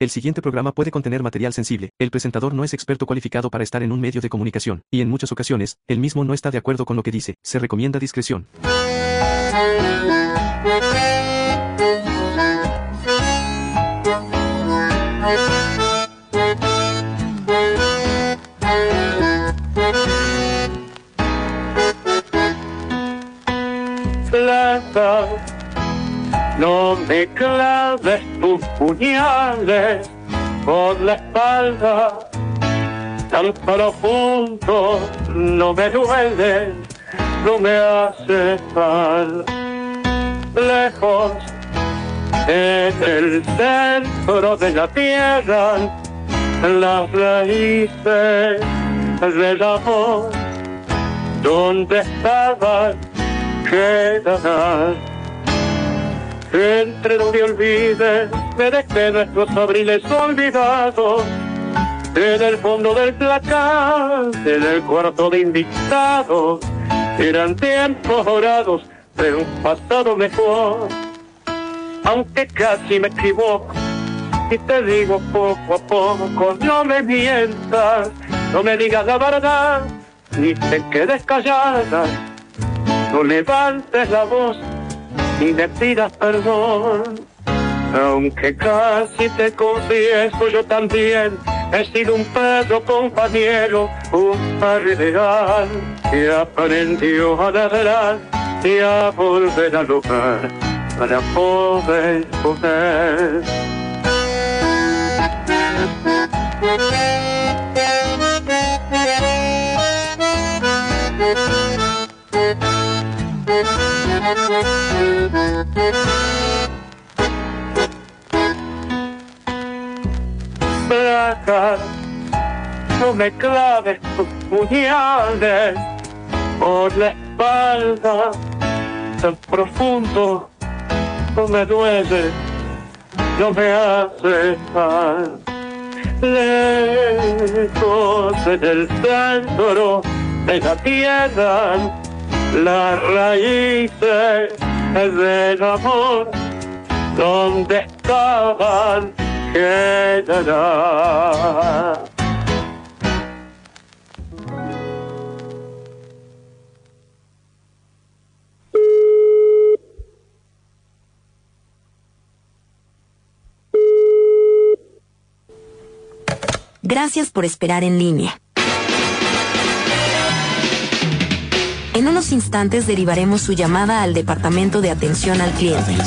El siguiente programa puede contener material sensible. El presentador no es experto cualificado para estar en un medio de comunicación, y en muchas ocasiones, él mismo no está de acuerdo con lo que dice. Se recomienda discreción. Plata, no me claves puñales por la espalda, tan profundo no me duele, no me hace mal. Lejos en el centro de la tierra, las raíces del amor, donde estaban quedarán. Entre me olvides, me dejé nuestros abriles olvidados, en el fondo del placar, en el cuarto de invitados, eran tiempos dorados de un pasado mejor. Aunque casi me equivoco, y te digo poco a poco, no me mientas, no me digas la verdad, ni te quedes callada, no levantes la voz, ni me pidas perdón. Aunque casi te confieso, yo también he sido un perro compañero, un par ideal, que aprendió a ladrar y a volver al lugar para poder comer. Placa, no me claves tus puñales por la espalda tan profundo, no me duele, no me hace mal. Lejos en el centro de la tierra, las raíces del amor, donde estaban quedarán. Gracias por esperar en línea. En unos instantes derivaremos su llamada al Departamento de Atención al Cliente.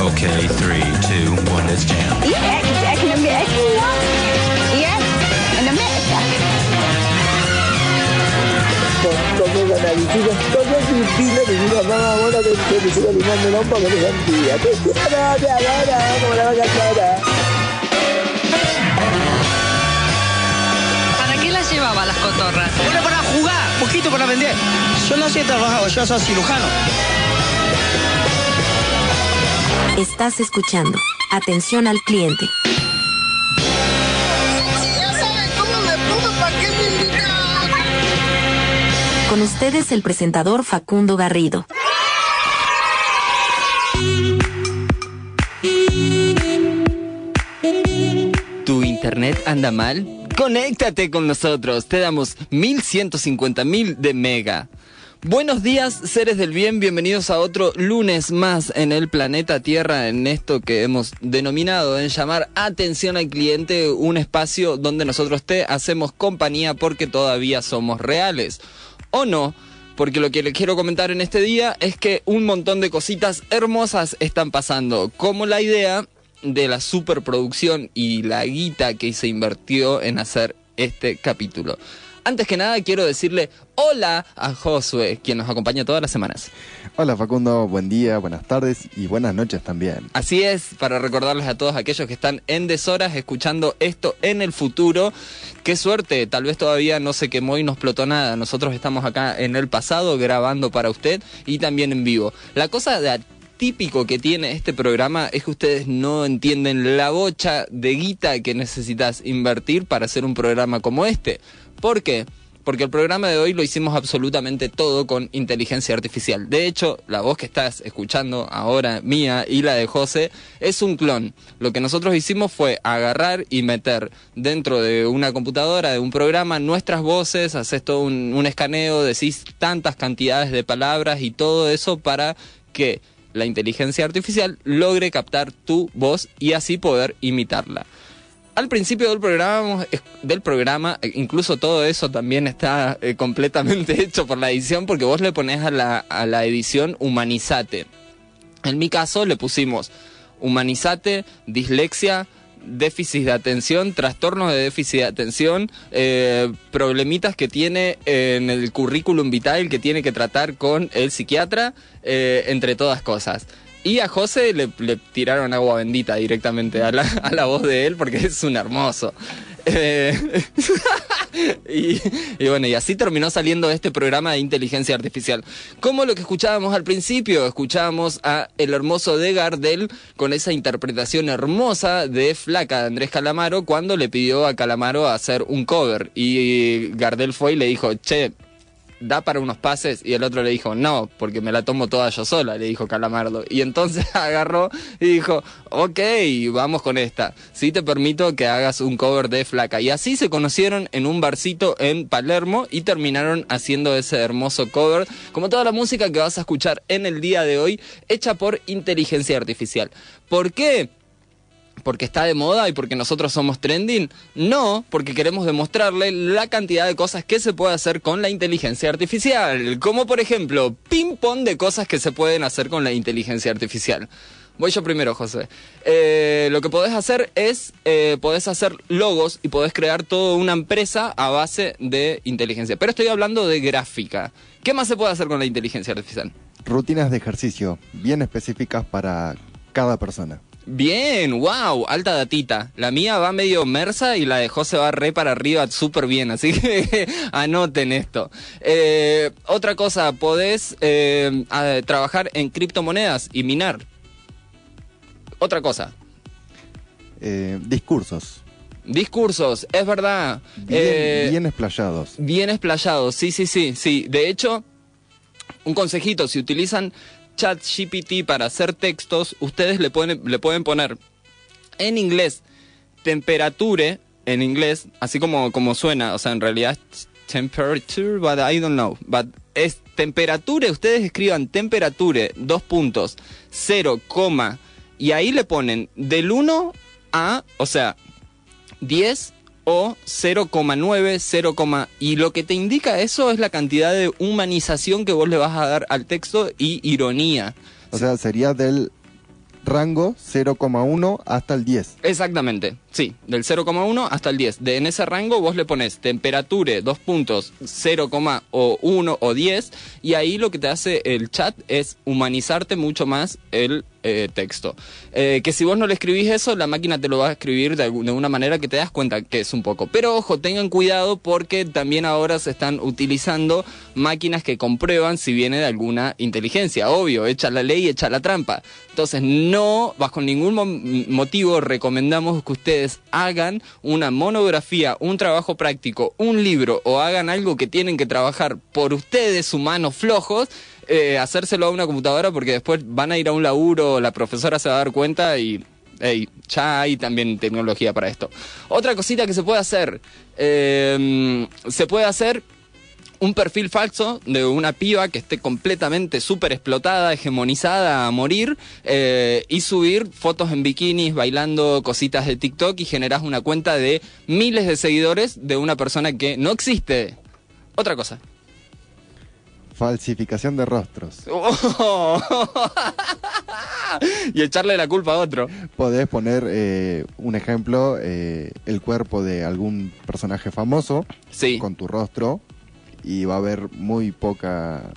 Okay, three, two, one, let's jam. Yes, in America. Como todo de una mamá que. Te quiero, te adoro, como la vaca clara. Llevaba las cotorras? Bueno, para jugar, poquito para vender. Yo no sé trabajar, yo soy cirujano. Estás escuchando. Atención al cliente. Ya saben cómo me pongo, ¿para qué me invitan? Con ustedes el presentador Facundo Garrido. ¿Tu internet anda mal? Conéctate con nosotros, te damos 1150 mil de mega. Buenos días, seres del bien, bienvenidos a otro lunes más en el planeta Tierra, en esto que hemos denominado en llamar Atención al Cliente, un espacio donde nosotros te hacemos compañía porque todavía somos reales. ¿O no? Porque lo que les quiero comentar en este día es que un montón de cositas hermosas están pasando, como la idea de la superproducción y la guita que se invirtió en hacer este capítulo. Antes que nada quiero decirle hola a Josué, quien nos acompaña todas las semanas. Hola Facundo, buen día, buenas tardes y buenas noches también. Así es, para recordarles a todos aquellos que están en deshoras escuchando esto en el futuro. Qué suerte, tal vez todavía no se quemó y no explotó nada. Nosotros estamos acá en el pasado grabando para usted y también en vivo. La cosa de típico que tiene este programa es que ustedes no entienden la bocha de guita que necesitas invertir para hacer un programa como este. ¿Por qué? porque el programa de hoy lo hicimos absolutamente todo con inteligencia artificial. De hecho, la voz que estás escuchando ahora, mía y la de José, es un clon. Lo que nosotros hicimos fue agarrar y meter dentro de una computadora, de un programa, nuestras voces, haces todo un, un escaneo, decís tantas cantidades de palabras y todo eso para que la inteligencia artificial logre captar tu voz y así poder imitarla. Al principio del programa, eh, incluso todo eso también está eh, completamente hecho por la edición porque vos le pones a la, a la edición humanizate. En mi caso le pusimos humanizate, dislexia, déficit de atención, trastornos de déficit de atención, eh, problemitas que tiene en el currículum vital que tiene que tratar con el psiquiatra, eh, entre todas cosas. Y a José le, le tiraron agua bendita directamente a la, a la voz de él porque es un hermoso. Eh, y, y, bueno, y así terminó saliendo este programa de inteligencia artificial. Como lo que escuchábamos al principio, escuchábamos a el hermoso de Gardel con esa interpretación hermosa de Flaca de Andrés Calamaro cuando le pidió a Calamaro hacer un cover. Y Gardel fue y le dijo, che, da para unos pases y el otro le dijo, no, porque me la tomo toda yo sola, le dijo Calamardo. Y entonces agarró y dijo, ok, vamos con esta. Sí te permito que hagas un cover de Flaca. Y así se conocieron en un barcito en Palermo y terminaron haciendo ese hermoso cover, como toda la música que vas a escuchar en el día de hoy, hecha por inteligencia artificial. ¿Por qué? Porque está de moda y porque nosotros somos trending? No, porque queremos demostrarle la cantidad de cosas que se puede hacer con la inteligencia artificial. Como por ejemplo, ping-pong de cosas que se pueden hacer con la inteligencia artificial. Voy yo primero, José. Eh, lo que podés hacer es, eh, podés hacer logos y podés crear toda una empresa a base de inteligencia. Pero estoy hablando de gráfica. ¿Qué más se puede hacer con la inteligencia artificial? Rutinas de ejercicio bien específicas para cada persona. Bien, wow, alta datita. La mía va medio mersa y la de José va re para arriba súper bien, así que anoten esto. Eh, otra cosa, podés eh, a, trabajar en criptomonedas y minar. Otra cosa. Eh, discursos. Discursos, es verdad. Bien, bien explayados. Bien explayados, sí, sí, sí, sí. De hecho, un consejito, si utilizan ChatGPT para hacer textos, ustedes le pueden, le pueden poner en inglés temperature, en inglés, así como, como suena, o sea, en realidad temperature, but I don't know, but es temperature, ustedes escriban temperature, dos puntos, 0, y ahí le ponen del 1 a, o sea, 10 o 0,9, 0, y lo que te indica eso es la cantidad de humanización que vos le vas a dar al texto y ironía. O sea, sería del rango 0,1 hasta el 10. Exactamente, sí, del 0,1 hasta el 10. De en ese rango vos le pones temperatura, dos puntos, 0, o 1 o 10, y ahí lo que te hace el chat es humanizarte mucho más el eh, texto. Eh, que si vos no le escribís eso, la máquina te lo va a escribir de, de, una manera que te das cuenta que es un poco. Pero ojo, tengan cuidado porque también ahora se están utilizando máquinas que comprueban si viene de alguna inteligencia. Obvio, echa la ley, echa la trampa. Entonces, no, bajo ningún mo motivo, recomendamos que ustedes hagan una monografía, un trabajo práctico, un libro o hagan algo que tienen que trabajar por ustedes, humanos flojos eh, hacérselo a una computadora porque después van a ir a un laburo, la profesora se va a dar cuenta y hey, ya hay también tecnología para esto. Otra cosita que se puede hacer, eh, se puede hacer un perfil falso de una piba que esté completamente súper explotada, hegemonizada a morir, eh, y subir fotos en bikinis, bailando cositas de TikTok y generas una cuenta de miles de seguidores de una persona que no existe. Otra cosa. Falsificación de rostros. Oh. y echarle la culpa a otro. Podés poner eh, un ejemplo, eh, el cuerpo de algún personaje famoso sí. con tu rostro y va a haber muy poca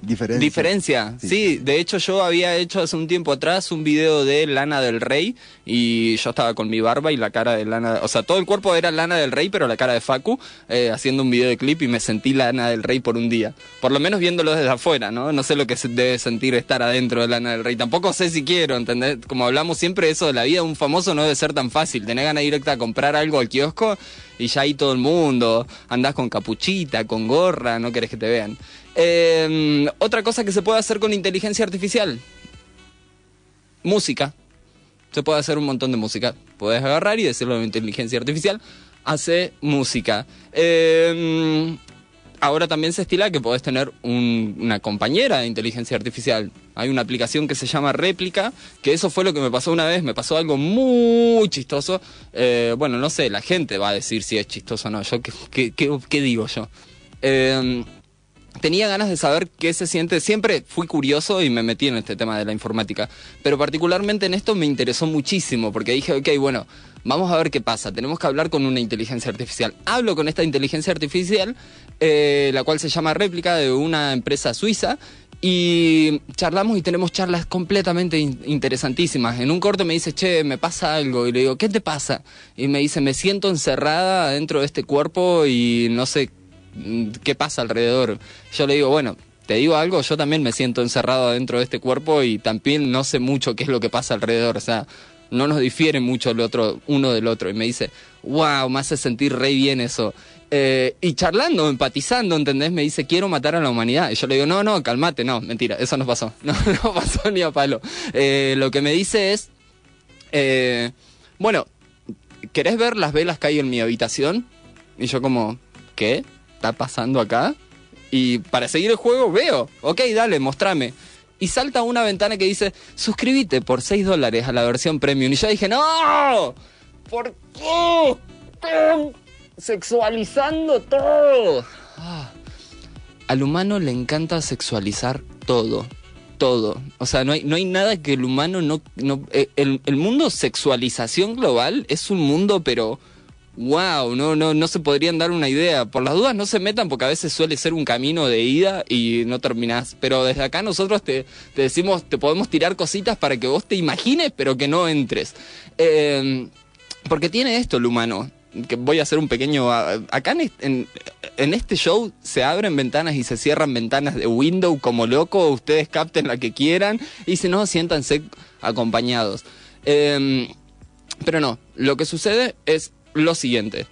Diferencia. Diferencia, sí. De hecho, yo había hecho hace un tiempo atrás un video de Lana del Rey y yo estaba con mi barba y la cara de Lana. O sea, todo el cuerpo era Lana del Rey, pero la cara de Facu, eh, haciendo un video de clip y me sentí Lana del Rey por un día. Por lo menos viéndolo desde afuera, ¿no? No sé lo que se debe sentir estar adentro de Lana del Rey. Tampoco sé si quiero, ¿entendés? Como hablamos siempre, eso de la vida de un famoso no debe ser tan fácil. Tenés ganas directa a comprar algo al kiosco y ya ahí todo el mundo. Andás con capuchita, con gorra, no querés que te vean. Eh, otra cosa que se puede hacer con inteligencia artificial. Música. Se puede hacer un montón de música. Puedes agarrar y decirlo a inteligencia artificial. Hace música. Eh, ahora también se estila que podés tener un- una compañera de inteligencia artificial. Hay una aplicación que se llama Réplica, que eso fue lo que me pasó una vez. Me pasó algo muy chistoso. Eh, bueno, no sé, la gente va a decir si es chistoso o no. Yo, ¿qué, digo yo? Eh, tenía ganas de saber qué se siente. Siempre fui curioso y me metí en este tema de la informática. Pero particularmente en esto me interesó muchísimo porque dije, ok, bueno, vamos a ver qué pasa. Tenemos que hablar con una inteligencia artificial. Hablo con esta inteligencia artificial, eh, la cual se llama réplica de una empresa suiza. Y charlamos y tenemos charlas completamente in- interesantísimas. En un corte me dice, che, me pasa algo. Y le digo, ¿qué te pasa? Y me dice, me siento encerrada dentro de este cuerpo y no sé qué pasa alrededor. Yo le digo, bueno, te digo algo, yo también me siento encerrado dentro de este cuerpo y también no sé mucho qué es lo que pasa alrededor. O sea, no nos difiere mucho el otro, uno del otro. Y me dice, wow, me hace sentir re bien eso. Eh, y charlando, empatizando, ¿entendés? Me dice, quiero matar a la humanidad. Y yo le digo, no, no, calmate, no, mentira, eso no pasó. No, no pasó ni a palo. Eh, lo que me dice es, eh, bueno, ¿querés ver las velas que hay en mi habitación? Y yo como, ¿qué? ¿Está pasando acá? Y para seguir el juego veo, ok, dale, mostrame. Y salta una ventana que dice, suscríbete por 6 dólares a la versión premium. Y yo dije, no, ¿por qué? Sexualizando todo. Ah. Al humano le encanta sexualizar todo. Todo. O sea, no hay, no hay nada que el humano no... no eh, el, el mundo sexualización global es un mundo, pero... Wow, no, no, no se podrían dar una idea. Por las dudas no se metan porque a veces suele ser un camino de ida y no terminás. Pero desde acá nosotros te, te decimos, te podemos tirar cositas para que vos te imagines, pero que no entres. Eh, porque tiene esto el humano. Que voy a hacer un pequeño. Acá en, en, este show se abren ventanas y se cierran ventanas de window como loco. Ustedes capten la que quieran y si no, siéntanse acompañados. Eh, pero no, lo que sucede es lo siguiente.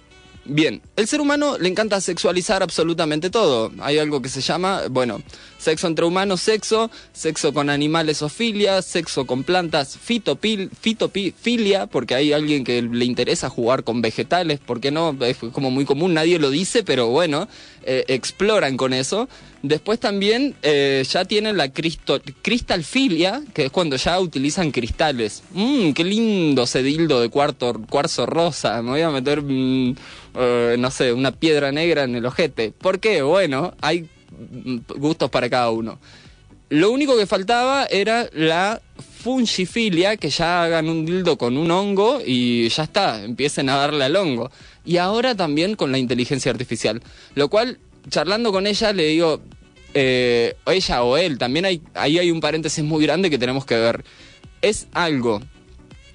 Bien, el ser humano le encanta sexualizar absolutamente todo. Hay algo que se llama, bueno, sexo entre humanos, sexo, sexo con animales o filia, sexo con plantas, fitopil, fitofilia, porque hay alguien que le interesa jugar con vegetales, ¿por qué no? Es como muy común, nadie lo dice, pero bueno, eh, exploran con eso. Después también eh, ya tienen la cristo- cristalfilia, que es cuando ya utilizan cristales. Mmm, qué lindo ese dildo de cuarto, cuarzo rosa. Me voy a meter, mm, eh, no sé, una piedra negra en el ojete. ¿Por qué? Bueno, hay gustos para cada uno. Lo único que faltaba era la fungifilia, que ya hagan un dildo con un hongo y ya está, empiecen a darle al hongo. Y ahora también con la inteligencia artificial. Lo cual, charlando con ella, le digo, eh, ella o él, también hay, ahí hay un paréntesis muy grande que tenemos que ver. Es algo,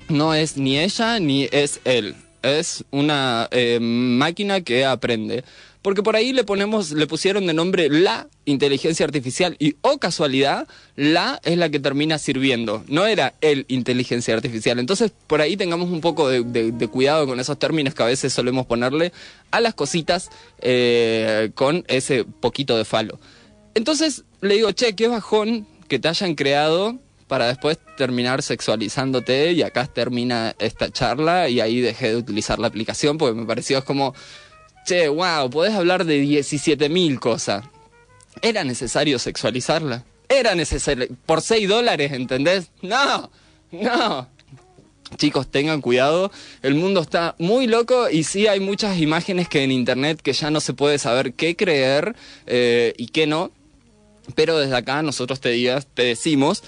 no es ni ella ni es él. Es una eh, máquina que aprende. Porque por ahí le ponemos, le pusieron de nombre la inteligencia artificial y, oh casualidad, la es la que termina sirviendo. No era el inteligencia artificial. Entonces, por ahí tengamos un poco de, cuidado con esos términos que a veces solemos ponerle a las cositas eh, con ese poquito de falo. Entonces, le digo, che, qué bajón que te hayan creado para después terminar sexualizándote y acá termina esta charla y ahí dejé de utilizar la aplicación porque me pareció como, che, wow, podés hablar de 17.000 cosas. ¿Era necesario sexualizarla? ¿Era necesario? ¿Por 6 dólares, entendés? No, no. Chicos, tengan cuidado, el mundo está muy loco y sí hay muchas imágenes que en internet que ya no se puede saber qué creer eh, y qué no. Pero desde acá nosotros te, te decimos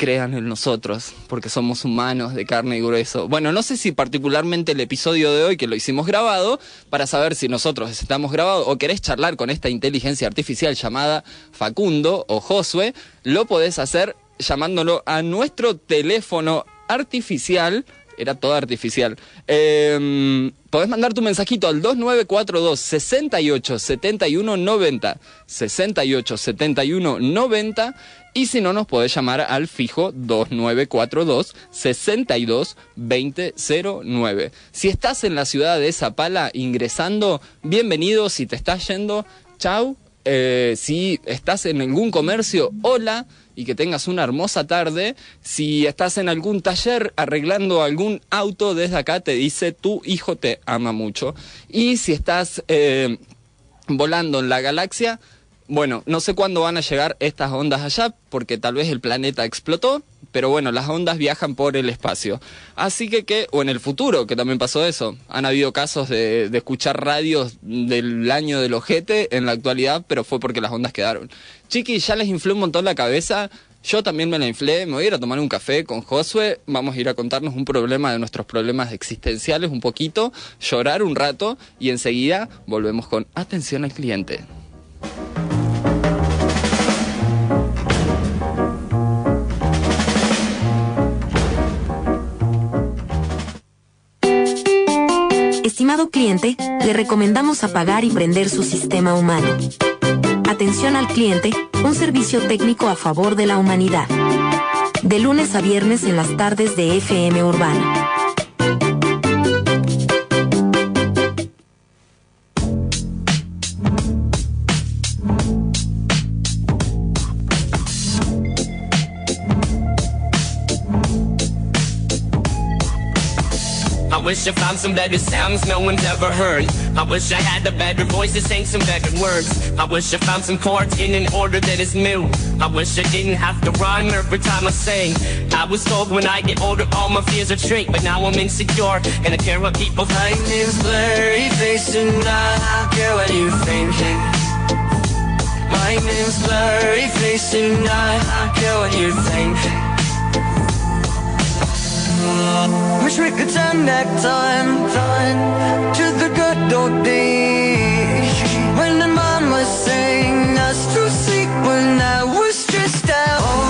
crean en nosotros, porque somos humanos de carne y grueso. Bueno, no sé si particularmente el episodio de hoy que lo hicimos grabado, para saber si nosotros estamos grabados o querés charlar con esta inteligencia artificial llamada Facundo o Josue, lo podés hacer llamándolo a nuestro teléfono artificial era todo artificial. Eh, podés mandar tu mensajito al 2942 68 71 90 68 71 90 y si no nos podés llamar al fijo 2942 62 2009. Si estás en la ciudad de Zapala ingresando, bienvenido. Si te estás yendo, chau. Eh, si estás en algún comercio, hola y que tengas una hermosa tarde. Si estás en algún taller arreglando algún auto, desde acá te dice tu hijo te ama mucho. Y si estás eh, volando en la galaxia, bueno, no sé cuándo van a llegar estas ondas allá, porque tal vez el planeta explotó, pero bueno, las ondas viajan por el espacio. Así que o en el futuro, que también pasó eso, han habido casos de, de escuchar radios del año del ojete en la actualidad, pero fue porque las ondas quedaron. Chiqui, ya les inflé un montón la cabeza, yo también me la inflé, me voy a ir a tomar un café con Josué, vamos a ir a contarnos un problema de nuestros problemas existenciales un poquito, llorar un rato y enseguida volvemos con atención al cliente. Estimado cliente, le recomendamos apagar y prender su sistema humano. Atención al cliente, un servicio técnico a favor de la humanidad. De lunes a viernes en las tardes de FM Urbana. Wish I found some better sounds no one's ever heard. I wish I had a better voice to sing some better words. I wish I found some chords in an order that is new. I wish I didn't have to rhyme every time I sing. I was told when I get older all my fears are shrink, but now I'm insecure and I care what people think. My name's blurry face and I care what you're thinking. Name's blurry face and I care what you're thinking. Wish we could turn back time, time to the good old days when the mom was saying us to sleep when I was stressed out.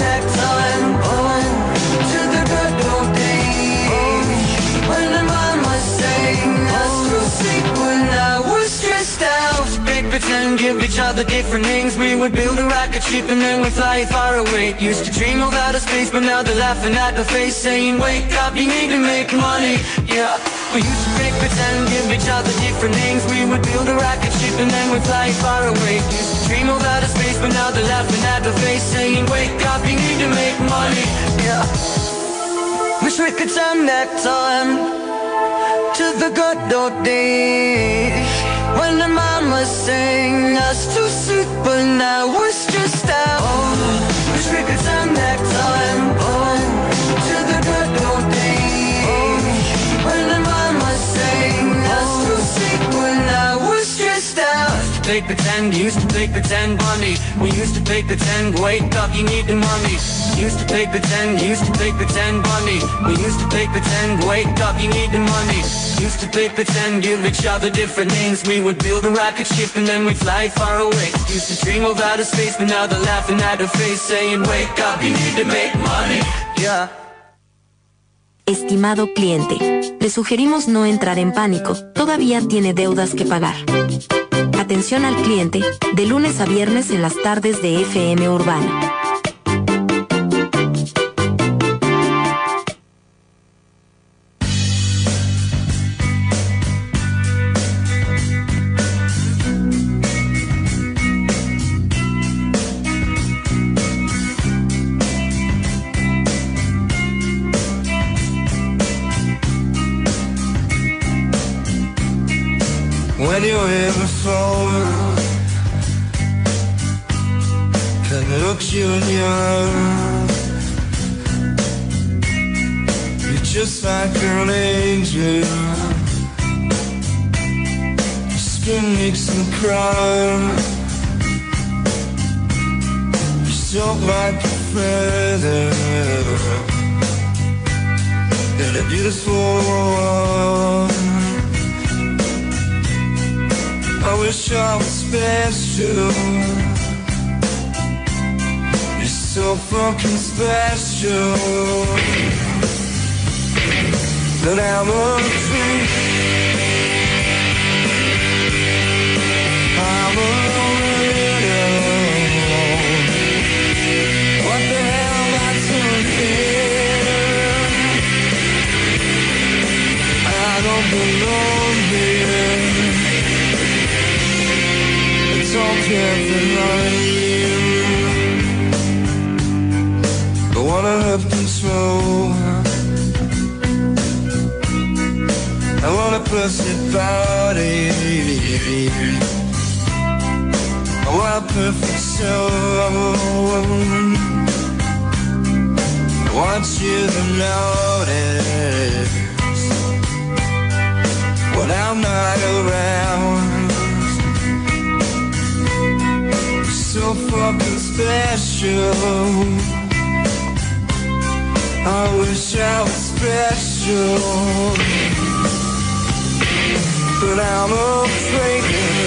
pretend, give each other different names. We would build a rocket ship and then we'd fly far away. Used to dream of outer space, but now they're laughing at the face, saying, Wake up, you need to make money. Yeah. We used to fake pretend, give each other different names. We would build a rocket ship and then we'd fly far away. Used to dream of outer space, but now they're laughing at the face, saying, Wake up, you need to make money. Yeah. Wish we could turn back time to the good old days when the mama sang us to sleep, but now we're stressed out. Oh, wish we could turn back time. Play pretend, used to play pretend bunny. We used to play pretend, wake up, you need the money. Used to play pretend, used to play pretend bunny. We used to play pretend, wake up, you need the money. Used to play pretend, give each other different names. We would build a rocket ship and then we'd fly far away. Used to dream of outer space, but now they're laughing at our face, saying, Wake up, you need to make money. Yeah. Estimado cliente, le sugerimos no entrar en pánico, todavía tiene deudas que pagar. Atención al cliente, de lunes a viernes en las tardes de FM Urbana. A feather In a beautiful world I wish I was special. You're so fucking special. But I'm afraid. I'm For you. I wanna have control. I want a perfect body. I want a perfect soul. I want you to notice when I'm not around. So fucking special. I wish I was special, but I'm afraid.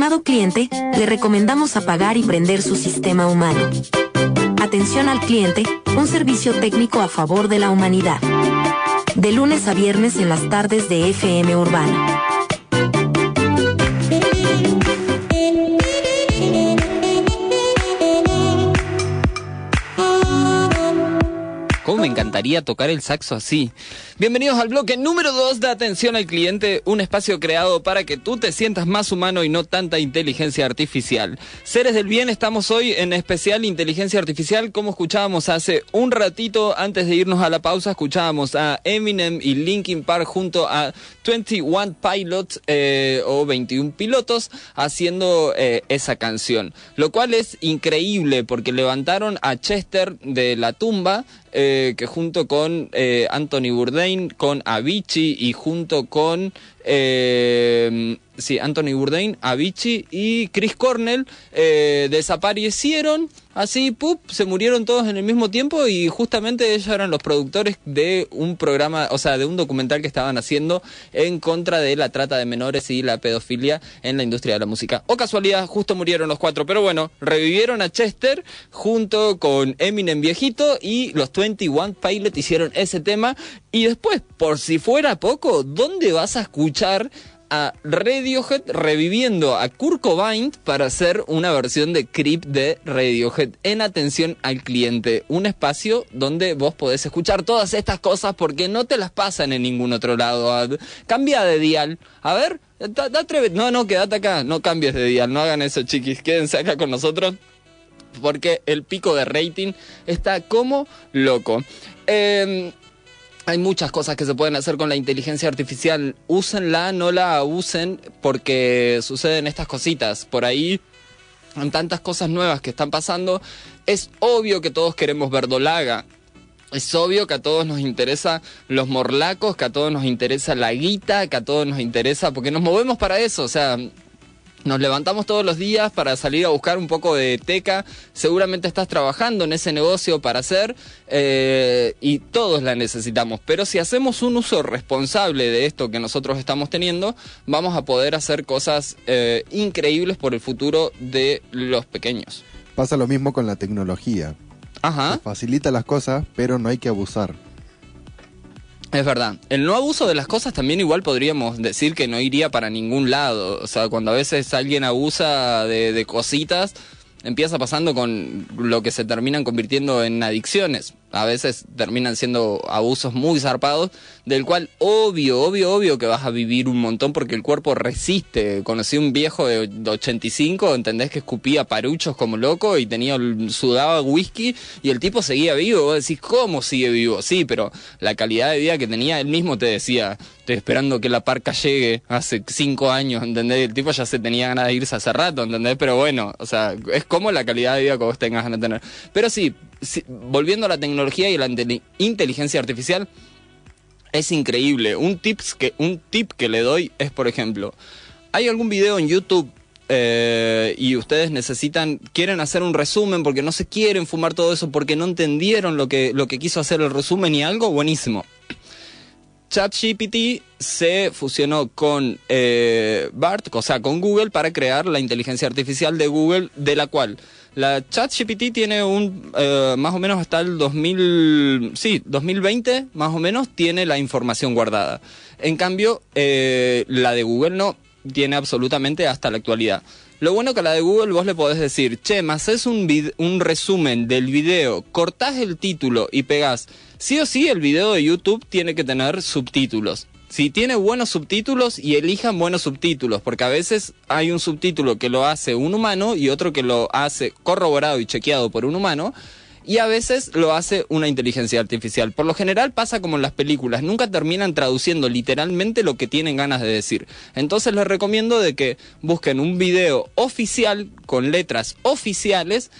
Estimado cliente, le recomendamos apagar y prender su sistema humano. Atención al cliente, un servicio técnico a favor de la humanidad. De lunes a viernes en las tardes de FM Urbana. ¿Cómo me encantaría tocar el saxo así? Bienvenidos al bloque número 2 de Atención al Cliente, un espacio creado para que tú te sientas más humano y no tanta inteligencia artificial. Seres del bien, estamos hoy en especial inteligencia artificial, como escuchábamos hace un ratito antes de irnos a la pausa, escuchábamos a Eminem y Linkin Park junto a 21 Pilots eh, o 21 pilotos haciendo eh, esa canción, lo cual es increíble porque levantaron a Chester de la tumba eh, que junto con Anthony Bourdain, con Avicii y junto con eh, sí, Anthony Bourdain, Avicii y Chris Cornell eh, desaparecieron, así, pup, se murieron todos en el mismo tiempo y justamente ellos eran los productores de un programa, o sea, de un documental que estaban haciendo en contra de la trata de menores y la pedofilia en la industria de la música. O casualidad, justo murieron los cuatro, pero bueno, revivieron a Chester junto con Eminem viejito y los 21 Pilot hicieron ese tema y después, por si fuera poco, ¿dónde vas a escuchar a Radiohead reviviendo a Kurt Cobain para hacer una versión de Creep de Radiohead en atención al cliente. Un espacio donde vos podés escuchar todas estas cosas porque no te las pasan en ningún otro lado. Cambia de dial. A ver, da- No, no, quédate acá. No cambies de dial. No hagan eso, chiquis. Quédense acá con nosotros porque el pico de rating está como loco. Eh, hay muchas cosas que se pueden hacer con la inteligencia artificial. Úsenla, no la abusen, porque suceden estas cositas. Por ahí, en tantas cosas nuevas que están pasando, es obvio que todos queremos verdolaga. Es obvio que a todos nos interesa los morlacos, que a todos nos interesa la guita, que a todos nos interesa, porque nos movemos para eso, o sea, nos levantamos todos los días para salir a buscar un poco de teca. Seguramente estás trabajando en ese negocio para hacer eh, y todos la necesitamos. Pero si hacemos un uso responsable de esto que nosotros estamos teniendo, vamos a poder hacer cosas eh, increíbles por el futuro de los pequeños. Pasa lo mismo con la tecnología. Ajá. Se facilita las cosas, pero no hay que abusar. Es verdad. El no abuso de las cosas también igual podríamos decir que no iría para ningún lado. O sea, cuando a veces alguien abusa de, de cositas, empieza pasando con lo que se terminan convirtiendo en adicciones. A veces terminan siendo abusos muy zarpados, del cual obvio, obvio, obvio que vas a vivir un montón porque el cuerpo resiste. Conocí un viejo de 85, entendés que escupía paruchos como loco y tenía sudaba whisky y el tipo seguía vivo. Vos decís, ¿cómo sigue vivo? Sí, pero la calidad de vida que tenía, él mismo te decía, estoy esperando que la parca llegue hace cinco años, ¿entendés? El tipo ya se tenía ganas de irse hace rato, ¿entendés? Pero bueno, o sea, es como la calidad de vida que vos tengas ganas de tener. Pero sí, sí, volviendo a la tecnología y la inteli- inteligencia artificial, es increíble. Un, tips que, un tip que le doy es, por ejemplo, hay algún video en YouTube eh, y ustedes necesitan, quieren hacer un resumen porque no se quieren fumar todo eso, porque no entendieron lo que, lo que quiso hacer el resumen y algo, buenísimo. ChatGPT se fusionó con eh, BART, o sea, con Google, para crear la inteligencia artificial de Google, de la cual la ChatGPT tiene un, eh, más o menos hasta el 2000, sí, 2020, más o menos, tiene la información guardada. En cambio, eh, la de Google no, tiene absolutamente hasta la actualidad. Lo bueno que la de Google vos le podés decir, che, me haces un, un resumen del video, cortás el título y pegás. Sí o sí, el video de YouTube tiene que tener subtítulos. Si tiene buenos subtítulos y elijan buenos subtítulos, porque a veces hay un subtítulo que lo hace un humano y otro que lo hace corroborado y chequeado por un humano, y a veces lo hace una inteligencia artificial. Por lo general pasa como en las películas, nunca terminan traduciendo literalmente lo que tienen ganas de decir. Entonces les recomiendo de que busquen un video oficial con letras oficiales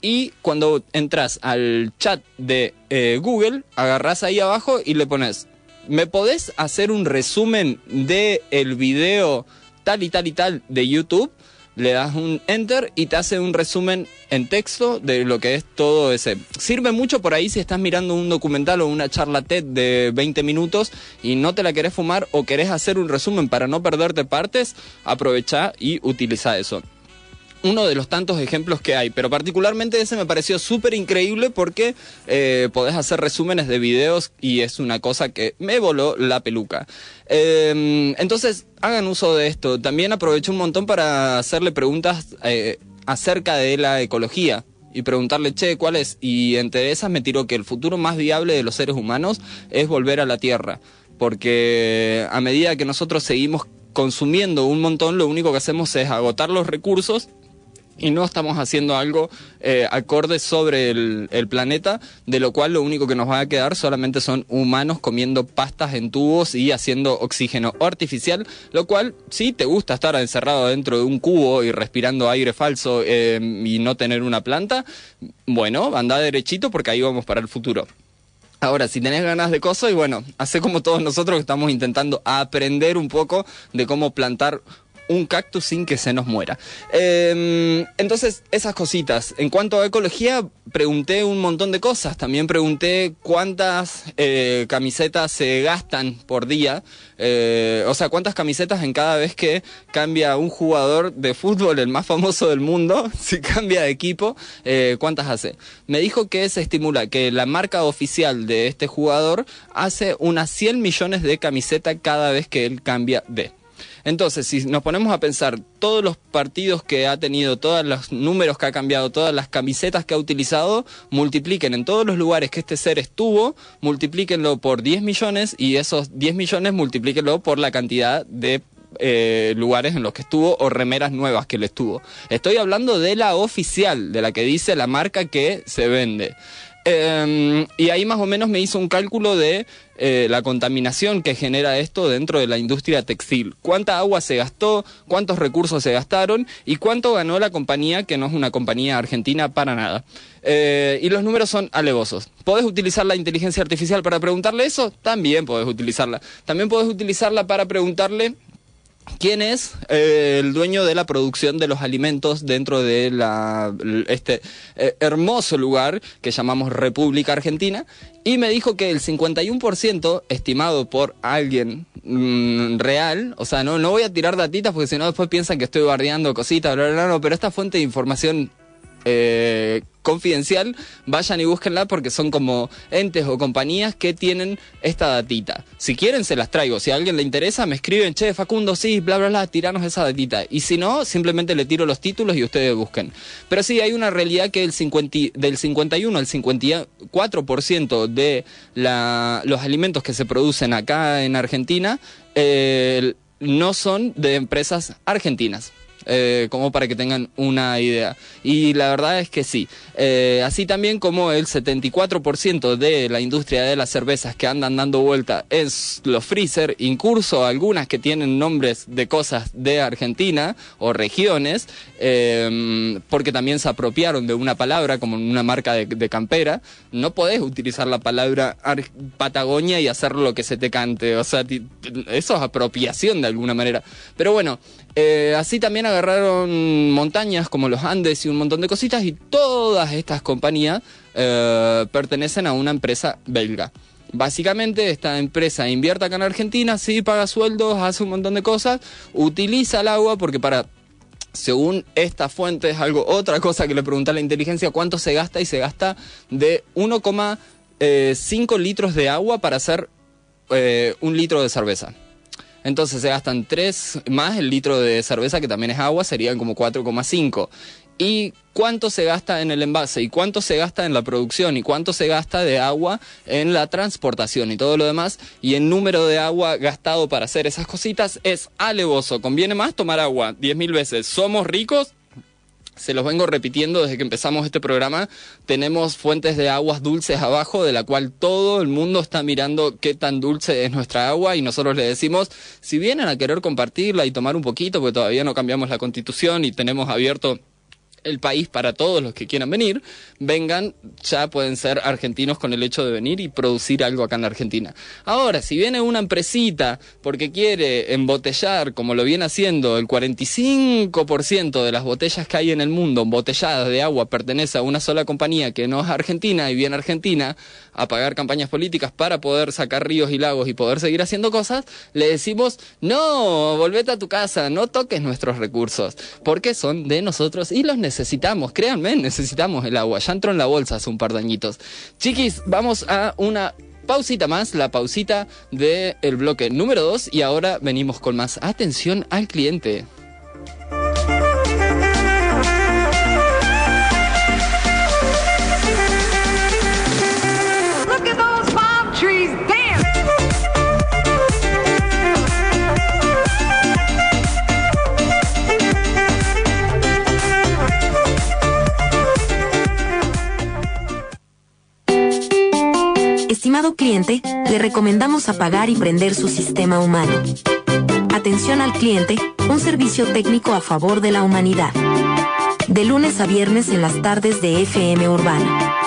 y cuando entras al chat de eh, Google, agarrás ahí abajo y le pones, ¿me podés hacer un resumen de el video tal y tal y tal de YouTube? Le das un enter y te hace un resumen en texto de lo que es todo ese. Sirve mucho por ahí si estás mirando un documental o una charla TED de 20 minutos y no te la querés fumar o querés hacer un resumen para no perderte partes, aprovecha y utiliza eso uno de los tantos ejemplos que hay, pero particularmente ese me pareció súper increíble porque eh, podés hacer resúmenes de videos y es una cosa que me voló la peluca. Eh, entonces, hagan uso de esto. También aproveché un montón para hacerle preguntas eh, acerca de la ecología y preguntarle, che, ¿cuál es? Y entre esas me tiró que el futuro más viable de los seres humanos es volver a la Tierra, porque a medida que nosotros seguimos consumiendo un montón, lo único que hacemos es agotar los recursos y no estamos haciendo algo eh, acorde sobre el, planeta, de lo cual lo único que nos va a quedar solamente son humanos comiendo pastas en tubos y haciendo oxígeno artificial, lo cual sí te gusta estar encerrado dentro de un cubo y respirando aire falso eh, y no tener una planta, bueno, anda derechito porque ahí vamos para el futuro. Ahora, si tenés ganas de cosas, y bueno, hace como todos nosotros estamos intentando aprender un poco de cómo plantar un cactus sin que se nos muera. Eh, entonces, esas cositas. En cuanto a ecología, pregunté un montón de cosas. También pregunté cuántas eh, camisetas se gastan por día. Eh, o sea, cuántas camisetas en cada vez que cambia un jugador de fútbol, el más famoso del mundo, si cambia de equipo, eh, cuántas hace. Me dijo que se estimula que la marca oficial de este jugador hace unas 100 millones de camisetas cada vez que él cambia de. Entonces, si nos ponemos a pensar todos los partidos que ha tenido, todos los números que ha cambiado, todas las camisetas que ha utilizado, multipliquen en todos los lugares que este ser estuvo, multiplíquenlo por 10 millones y esos 10 millones multiplíquenlo por la cantidad de eh, lugares en los que estuvo o remeras nuevas que le estuvo. Estoy hablando de la oficial, de la que dice la marca que se vende. Eh, y ahí más o menos me hizo un cálculo de eh, la contaminación que genera esto dentro de la industria textil. Cuánta agua se gastó, cuántos recursos se gastaron y cuánto ganó la compañía, que no es una compañía argentina para nada. Eh, y los números son alevosos. ¿Podés utilizar la inteligencia artificial para preguntarle eso? También podés utilizarla. También podés utilizarla para preguntarle quién es eh, el dueño de la producción de los alimentos dentro de este eh, hermoso lugar que llamamos República Argentina y me dijo que el 51% estimado por alguien mm, real, o sea, no, no voy a tirar datitas porque si no después piensan que estoy bardeando cositas, bla, bla, bla, no, pero esta fuente de información eh, confidencial, vayan y búsquenla porque son como entes o compañías que tienen esta datita. Si quieren, se las traigo. Si a alguien le interesa, me escriben, che, Facundo, sí, bla, bla, bla, tiranos esa datita. Y si no, simplemente le tiro los títulos y ustedes busquen. Pero sí, hay una realidad que el 50, del 51 al 54% de los alimentos que se producen acá en Argentina eh, no son de empresas argentinas. Eh, como para que tengan una idea. Y la verdad es que sí. Eh, así también como el 74% de la industria de las cervezas que andan dando vuelta es los freezer, incluso algunas que tienen nombres de cosas de Argentina o regiones, eh, porque también se apropiaron de una palabra como una marca de, campera, no podés utilizar la palabra Patagonia y hacer lo que se te cante. O sea, eso es apropiación de alguna manera. Pero bueno, eh, así también agarraron montañas como los Andes y un montón de cositas y todas estas compañías eh, pertenecen a una empresa belga. Básicamente esta empresa invierte acá en Argentina, sí paga sueldos, hace un montón de cosas, utiliza el agua porque para según esta fuente es algo otra cosa que le pregunta la inteligencia cuánto se gasta y se gasta de 1,5 litros de agua para hacer eh, un litro de cerveza. Entonces se gastan 3 más el litro de cerveza, que también es agua, serían como 4,5. ¿Y cuánto se gasta en el envase? ¿Y cuánto se gasta en la producción? ¿Y cuánto se gasta de agua en la transportación y todo lo demás? Y el número de agua gastado para hacer esas cositas es alevoso. ¿Conviene más tomar agua 10.000 veces? ¿Somos ricos? Se los vengo repitiendo desde que empezamos este programa, tenemos fuentes de aguas dulces abajo, de la cual todo el mundo está mirando qué tan dulce es nuestra agua y nosotros le decimos, si vienen a querer compartirla y tomar un poquito, porque todavía no cambiamos la constitución y tenemos abierto el país para todos los que quieran venir, vengan, ya pueden ser argentinos con el hecho de venir y producir algo acá en la Argentina. Ahora, si viene una empresita porque quiere embotellar, como lo viene haciendo, el 45% de las botellas que hay en el mundo embotelladas de agua pertenece a una sola compañía que no es argentina y viene argentina a pagar campañas políticas para poder sacar ríos y lagos y poder seguir haciendo cosas, le decimos, no, volvete a tu casa, no toques nuestros recursos, porque son de nosotros y los necesitamos créanme, necesitamos el agua. Ya entró en la bolsa hace un par de añitos. Chiquis, vamos a una pausita más, la pausita del el bloque número 2 y ahora venimos con más atención al cliente. Le recomendamos apagar y prender su sistema humano. Atención al cliente, un servicio técnico a favor de la humanidad. De lunes a viernes en las tardes de FM Urbana.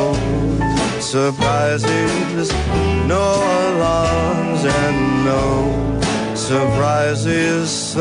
No surprises, no alarms and no surprises. This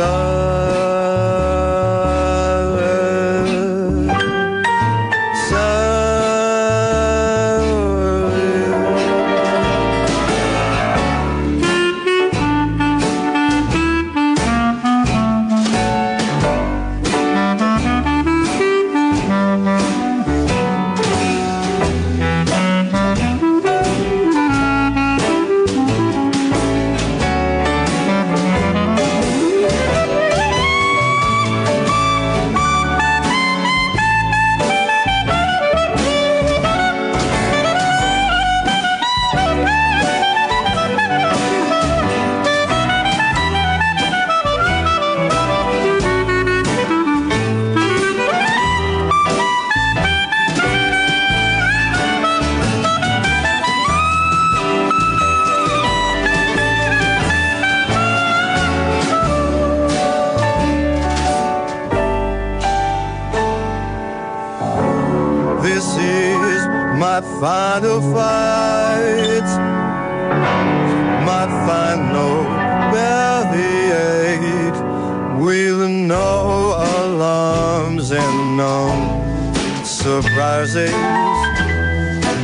surprises,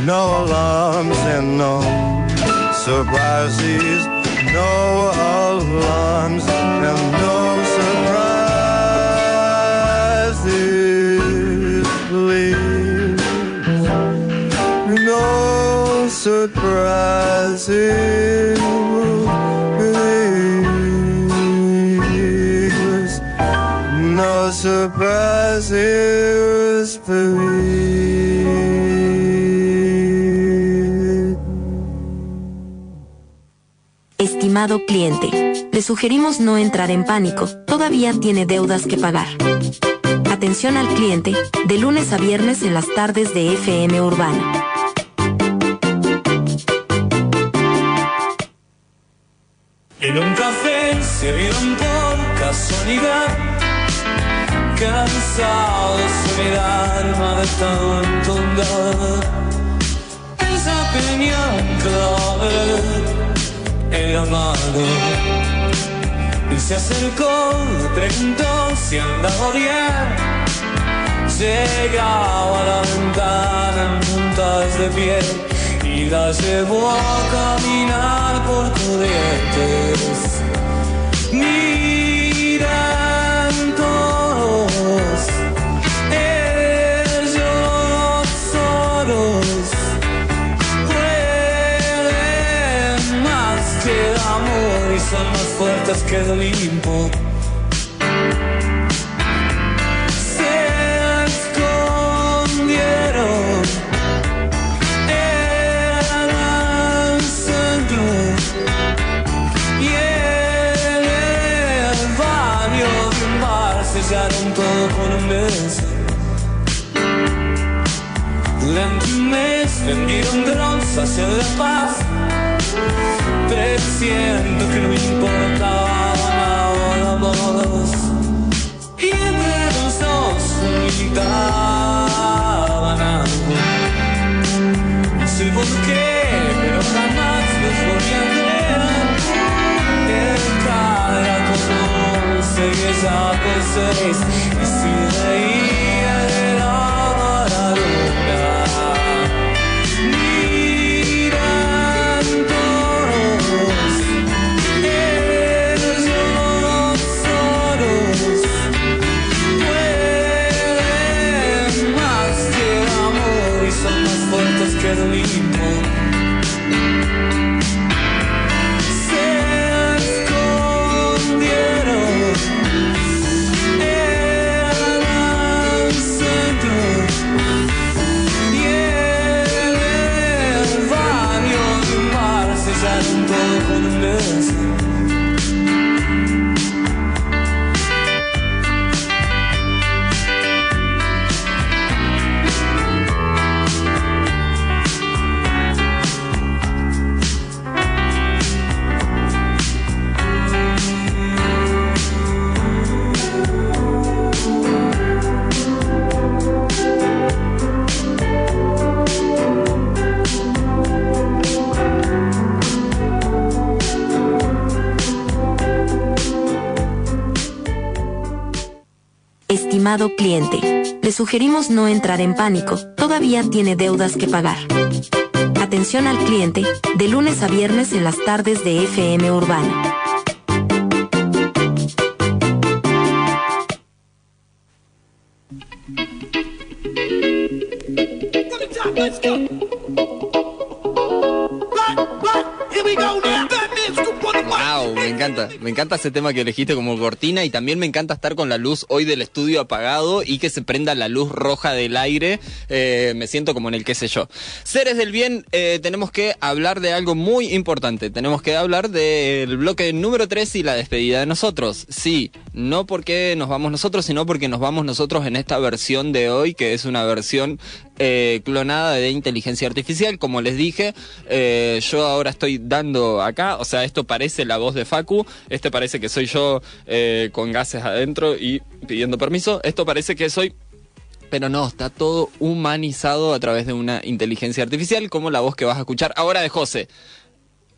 no alarms and no surprises, no alarms and no surprises, please. No surprises, please. No surprises, Estimado cliente, le sugerimos no entrar en pánico, todavía tiene deudas que pagar. Atención al cliente, de lunes a viernes en las tardes de FM Urbana. En un café se vieron por casualidad, cansados de mirarme de tanto andar. Esa peña clave, el amado, y se acercó, preguntó si andaba bien. Llegaba a la ventana en puntas de pie y la llevó a caminar por corrientes. Son más fuertes que el Olimpo. Se escondieron en el centro y en el baño de un bar sellaron todo con un beso. Mes vendieron drones hacia la paz, presiento que no importaba nada la voz. Y entre los dos gritaban algo. No sé por qué, pero jamás los volví a ver. En cada color seguía ya por seis y si reía Cliente, le sugerimos no entrar en pánico, todavía tiene deudas que pagar. Atención al cliente, de lunes a viernes en las tardes de FM Urbana. Me encanta ese tema que elegiste como cortina y también me encanta estar con la luz hoy del estudio apagado y que se prenda la luz roja del aire. Eh, me siento como en el qué sé yo. Seres del bien, eh, tenemos que hablar de algo muy importante. Tenemos que hablar del bloque número 3 y la despedida de nosotros. Sí, no porque nos vamos nosotros, sino porque nos vamos nosotros en esta versión de hoy, que es una versión eh, clonada de inteligencia artificial. Como les dije, eh, yo ahora estoy dando acá, o sea, esto parece la voz de Facu, este parece que soy yo eh, con gases adentro y pidiendo permiso, esto parece que soy... Pero no, está todo humanizado a través de una inteligencia artificial, como la voz que vas a escuchar ahora de José.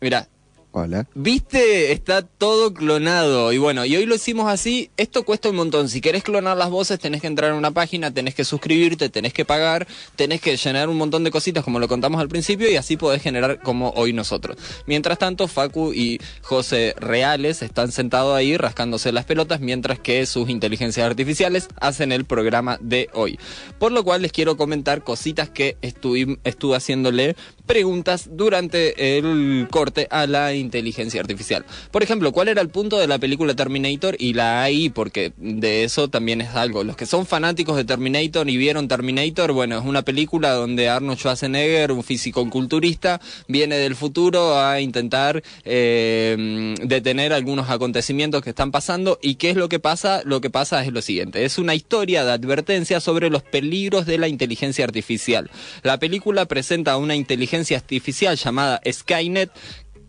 Mira, Hola. Viste, está todo clonado. Y bueno, y hoy lo hicimos así. Esto cuesta un montón. Si querés clonar las voces, tenés que entrar en una página, tenés que suscribirte, tenés que pagar, tenés que llenar un montón de cositas como lo contamos al principio y así podés generar como hoy nosotros. Mientras tanto, Facu y José Reales están sentados ahí rascándose las pelotas mientras que sus inteligencias artificiales hacen el programa de hoy. Por lo cual les quiero comentar cositas que estuve, estuve haciéndole preguntas durante el corte a la inteligencia artificial. Por ejemplo, ¿cuál era el punto de la película Terminator y la AI? Porque de eso también es algo. Los que son fanáticos de Terminator y vieron Terminator, bueno, es una película donde Arnold Schwarzenegger, un físico culturista, viene del futuro a intentar eh, detener algunos acontecimientos que están pasando. ¿Y qué es lo que pasa? Lo que pasa es lo siguiente. Es una historia de advertencia sobre los peligros de la inteligencia artificial. La película presenta una inteligencia artificial llamada Skynet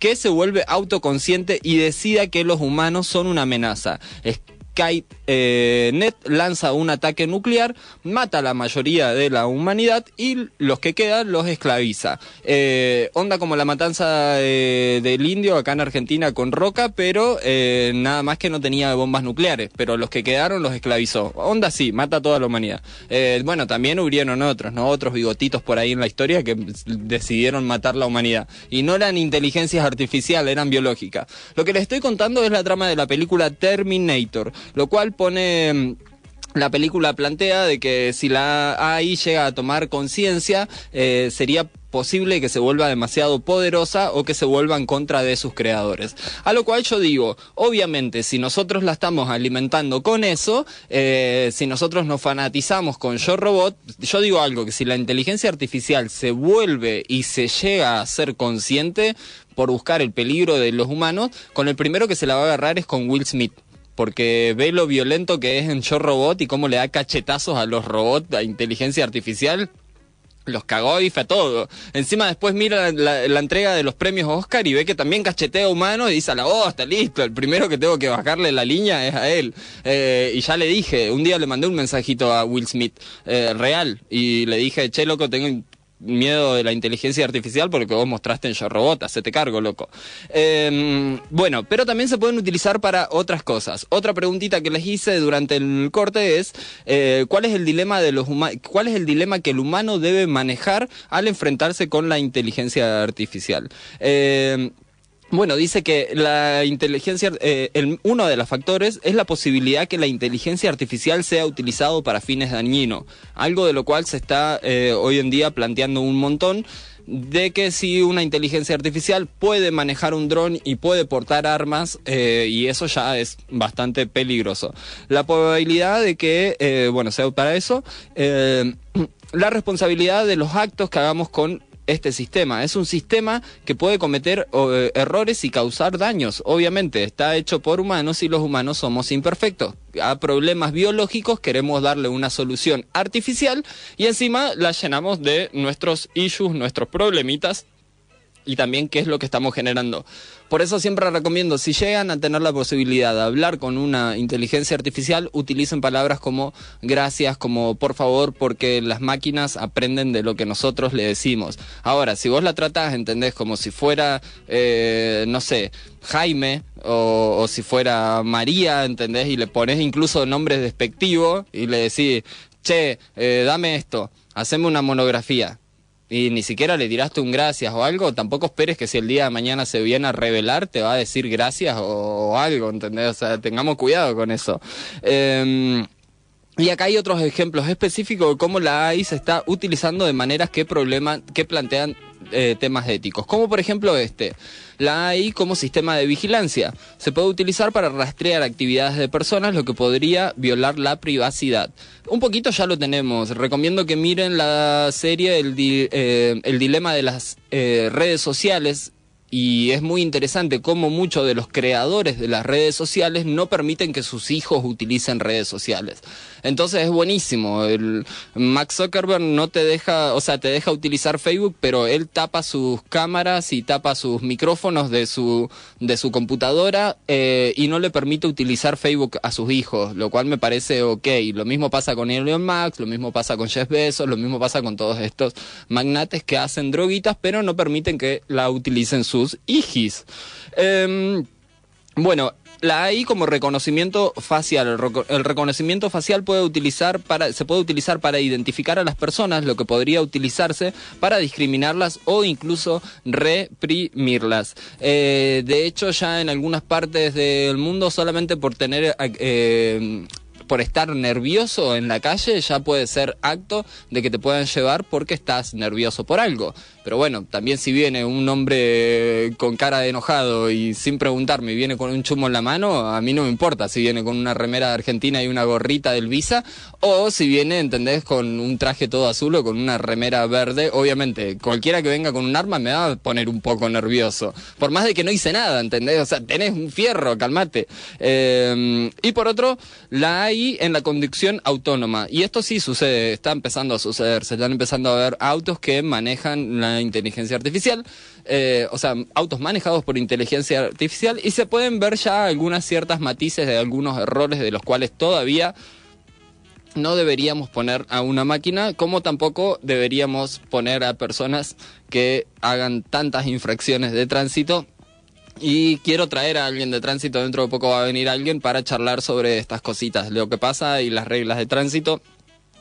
que se vuelve autoconsciente y decida que los humanos son una amenaza. Skynet eh, lanza un ataque nuclear, mata a la mayoría de la humanidad y los que quedan los esclaviza. Eh, onda como la matanza eh, del indio acá en Argentina con Roca, pero eh, nada más que no tenía bombas nucleares, pero los que quedaron los esclavizó. Onda sí, mata a toda la humanidad. Eh, bueno, también hubieron otros, ¿no? Otros bigotitos por ahí en la historia que decidieron matar la humanidad. Y no eran inteligencias artificiales, eran biológicas. Lo que les estoy contando es la trama de la película Terminator, lo cual pone mm, la película plantea de que si la AI llega a tomar conciencia, eh, sería posible que se vuelva demasiado poderosa o que se vuelva en contra de sus creadores. A lo cual yo digo, obviamente, si nosotros la estamos alimentando con eso, eh, si nosotros nos fanatizamos con Yo Robot, yo digo algo, que si la inteligencia artificial se vuelve y se llega a ser consciente por buscar el peligro de los humanos, con el primero que se la va a agarrar es con Will Smith porque ve lo violento que es en Yo Robot y cómo le da cachetazos a los robots, a inteligencia artificial. Los cagó y fue todo. Encima después mira la, entrega de los premios Oscar y ve que también cachetea humano y dice a la voz, está listo, el primero que tengo que bajarle la línea es a él. Eh, y ya le dije, un día le mandé un mensajito a Will Smith, eh, real, y le dije, che loco, tengo miedo de la inteligencia artificial porque vos mostraste en Yo Robot, te cargo, loco. Eh, bueno, pero también se pueden utilizar para otras cosas. Otra preguntita que les hice durante el corte es eh, ¿cuál es el dilema de los cuál es el dilema que el humano debe manejar al enfrentarse con la inteligencia artificial? Eh, bueno, dice que la inteligencia, eh, el, uno de los factores es la posibilidad que la inteligencia artificial sea utilizado para fines dañinos, algo de lo cual se está eh, hoy en día planteando un montón de que si una inteligencia artificial puede manejar un dron y puede portar armas eh, y eso ya es bastante peligroso. La probabilidad de que, eh, bueno, sea para eso, la responsabilidad de los actos que hagamos con este sistema. Es un sistema que puede cometer eh, errores y causar daños. Obviamente está hecho por humanos y los humanos somos imperfectos. A problemas biológicos queremos darle una solución artificial y encima la llenamos de nuestros issues, nuestros problemitas y también qué es lo que estamos generando. Por eso siempre recomiendo, si llegan a tener la posibilidad de hablar con una inteligencia artificial, utilicen palabras como gracias, como por favor, porque las máquinas aprenden de lo que nosotros le decimos. Ahora, si vos la tratás, entendés, como si fuera, eh, no sé, Jaime, o, si fuera María, ¿entendés? Y le pones incluso nombres despectivos y le decís, che, eh, dame esto, haceme una monografía. Y ni siquiera le tiraste un gracias o algo, tampoco esperes que si el día de mañana se viene a revelar te va a decir gracias o, algo, ¿entendés? O sea, tengamos cuidado con eso. Em, y acá hay otros ejemplos específicos de cómo la AI se está utilizando de maneras que, problema, que plantean eh, temas éticos. Como por ejemplo este. La AI como sistema de vigilancia. Se puede utilizar para rastrear actividades de personas, lo que podría violar la privacidad. Un poquito ya lo tenemos. Recomiendo que miren la serie El, eh, el dilema de las eh, redes sociales y es muy interesante cómo muchos de los creadores de las redes sociales no permiten que sus hijos utilicen redes sociales. Entonces es buenísimo. El Max Zuckerberg no te deja, o sea, te deja utilizar Facebook, pero él tapa sus cámaras y tapa sus micrófonos de su de su computadora eh, y no le permite utilizar Facebook a sus hijos, lo cual me parece ok. Lo mismo pasa con Elon Musk, lo mismo pasa con Jeff Bezos, lo mismo pasa con todos estos magnates que hacen droguitas, pero no permiten que la utilicen sus hijis. Em, bueno, la AI como reconocimiento facial, el, reco- el reconocimiento facial puede utilizar para, se puede utilizar para identificar a las personas, lo que podría utilizarse para discriminarlas o incluso reprimirlas. Eh, de hecho, ya en algunas partes del mundo, solamente por tener eh, por estar nervioso en la calle ya puede ser acto de que te puedan llevar porque estás nervioso por algo. Pero bueno, también si viene un hombre con cara de enojado y sin preguntarme viene con un chumo en la mano, a mí no me importa si viene con una remera de Argentina y una gorrita del Visa o si viene, ¿entendés?, con un traje todo azul o con una remera verde. Obviamente, cualquiera que venga con un arma me va a poner un poco nervioso. Por más de que no hice nada, ¿entendés? O sea, tenés un fierro, calmate. Eh, y por otro, la AI en la conducción autónoma. Y esto sí sucede, está empezando a suceder. Se están empezando a ver autos que manejan la inteligencia artificial. eh, o sea, autos manejados por inteligencia artificial. Y se pueden ver ya algunas ciertas matices de algunos errores de los cuales todavía no deberíamos poner a una máquina, como tampoco deberíamos poner a personas que hagan tantas infracciones de tránsito. Y quiero traer a alguien de tránsito, dentro de poco va a venir alguien para charlar sobre estas cositas, lo que pasa y las reglas de tránsito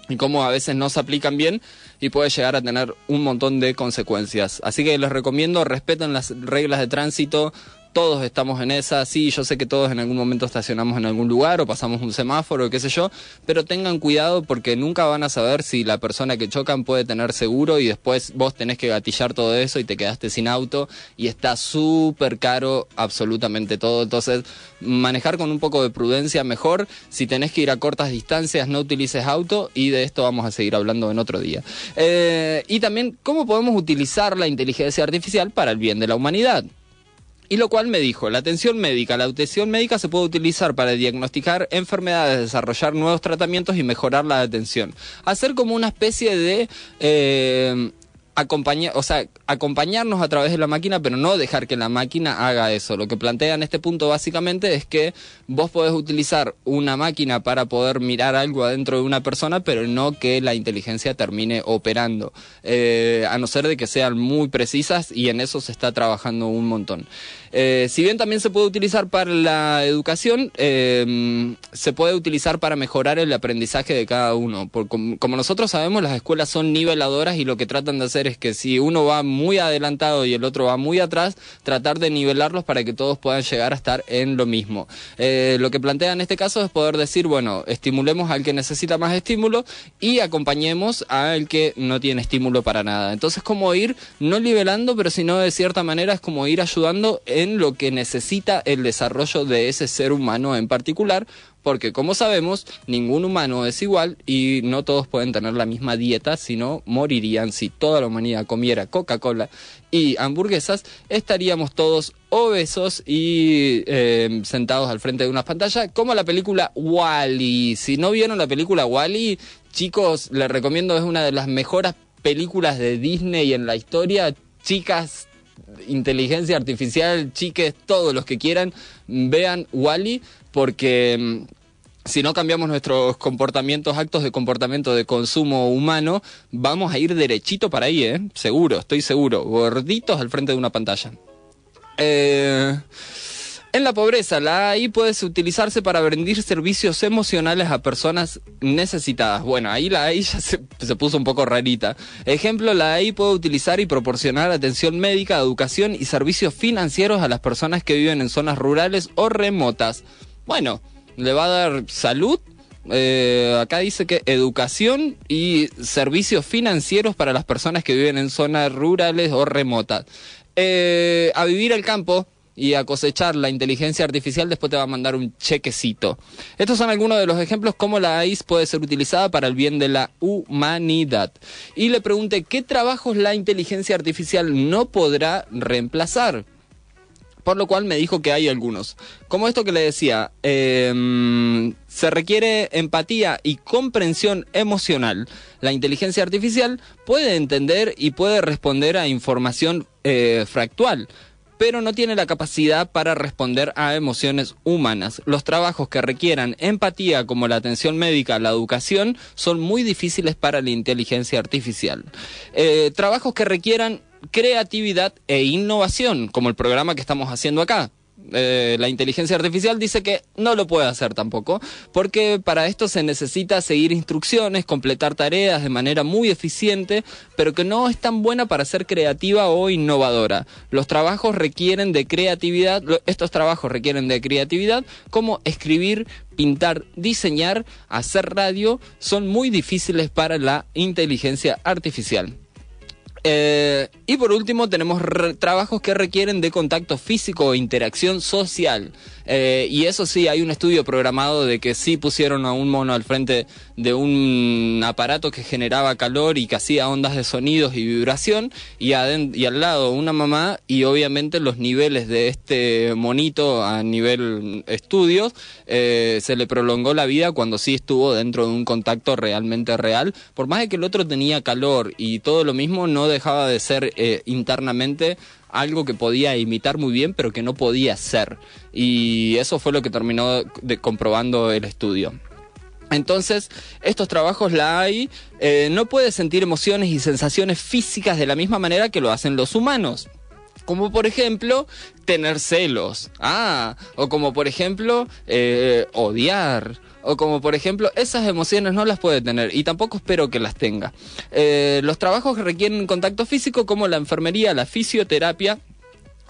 y cómo a veces no se aplican bien y puede llegar a tener un montón de consecuencias. Así que les recomiendo respeten las reglas de tránsito. Todos estamos en esa, sí, yo sé que todos en algún momento estacionamos en algún lugar o pasamos un semáforo, qué sé yo, pero tengan cuidado porque nunca van a saber si la persona que chocan puede tener seguro y después vos tenés que gatillar todo eso y te quedaste sin auto y está súper caro absolutamente todo. Entonces, manejar con un poco de prudencia mejor. Si tenés que ir a cortas distancias, no utilices auto y de esto vamos a seguir hablando en otro día. Eh, y también, ¿cómo podemos utilizar la inteligencia artificial para el bien de la humanidad? Y lo cual me dijo, la atención médica. La atención médica se puede utilizar para diagnosticar enfermedades, desarrollar nuevos tratamientos y mejorar la atención. Hacer como una especie de... eh, acompañar, o sea, acompañarnos a través de la máquina, pero no dejar que la máquina haga eso. Lo que plantea en este punto básicamente es que vos podés utilizar una máquina para poder mirar algo adentro de una persona, pero no que la inteligencia termine operando. Eh, a no ser de que sean muy precisas y en eso se está trabajando un montón. Eh, si bien también se puede utilizar para la educación, eh, se puede utilizar para mejorar el aprendizaje de cada uno. Por, como, como nosotros sabemos, las escuelas son niveladoras y lo que tratan de hacer es que si uno va muy adelantado y el otro va muy atrás, tratar de nivelarlos para que todos puedan llegar a estar en lo mismo. Eh, lo que plantea en este caso es poder decir, bueno, estimulemos al que necesita más estímulo y acompañemos al que no tiene estímulo para nada. Entonces, como ir no nivelando, pero sino de cierta manera es como ir ayudando en lo que necesita el desarrollo de ese ser humano en particular, porque como sabemos, ningún humano es igual y no todos pueden tener la misma dieta, sino morirían si toda la humanidad comiera Coca-Cola y hamburguesas, estaríamos todos obesos y eh, sentados al frente de una pantalla, como la película Wally. Si no vieron la película Wally, chicos, les recomiendo, es una de las mejores películas de Disney en la historia. Chicas, inteligencia artificial, chiques, todos los que quieran, vean Wally porque mm, si no cambiamos nuestros comportamientos, actos de comportamiento de consumo humano, vamos a ir derechito para ahí, ¿eh? Seguro, estoy seguro. Gorditos al frente de una pantalla. Eh, En la pobreza, la AI puede utilizarse para rendir servicios emocionales a personas necesitadas. Bueno, ahí la AI ya se puso un poco rarita. Ejemplo, la AI puede utilizar y proporcionar atención médica, educación y servicios financieros a las personas que viven en zonas rurales o remotas. Bueno, le va a dar salud. eh, acá dice que educación y servicios financieros para las personas que viven en zonas rurales o remotas. Eh, a vivir al campo, y a cosechar la inteligencia artificial, después te va a mandar un chequecito. Estos son algunos de los ejemplos cómo la AI puede ser utilizada para el bien de la humanidad. Y le pregunté, ¿qué trabajos la inteligencia artificial no podrá reemplazar? Por lo cual me dijo que hay algunos. Como esto que le decía, eh, se requiere empatía y comprensión emocional. La inteligencia artificial puede entender y puede responder a información eh, fractual pero no tiene la capacidad para responder a emociones humanas. Los trabajos que requieran empatía como la atención médica, la educación, son muy difíciles para la inteligencia artificial. Eh, trabajos que requieran creatividad e innovación, como el programa que estamos haciendo acá. Eh, la inteligencia artificial dice que no lo puede hacer tampoco, porque para esto se necesita seguir instrucciones, completar tareas de manera muy eficiente, pero que no es tan buena para ser creativa o innovadora. Los trabajos requieren de creatividad, estos trabajos requieren de creatividad como escribir, pintar, diseñar, hacer radio, son muy difíciles para la inteligencia artificial. Eh, y por último tenemos trabajos que requieren de contacto físico o interacción social. Eh, y eso sí, hay un estudio programado de que sí pusieron a un mono al frente de un aparato que generaba calor y que hacía ondas de sonidos y vibración y, y al lado una mamá y obviamente los niveles de este monito a nivel estudios eh, se le prolongó la vida cuando sí estuvo dentro de un contacto realmente real. Por más de que el otro tenía calor y todo lo mismo, no dejaba de ser eh, internamente algo que podía imitar muy bien, pero que no podía ser. Y eso fue lo que terminó comprobando el estudio. Entonces, estos trabajos la AI eh, no puede sentir emociones y sensaciones físicas de la misma manera que lo hacen los humanos. Como por ejemplo, tener celos. Ah, o como por ejemplo, eh, odiar. O como por ejemplo, esas emociones no las puede tener y tampoco espero que las tenga. Eh, los trabajos que requieren contacto físico como la enfermería, la fisioterapia,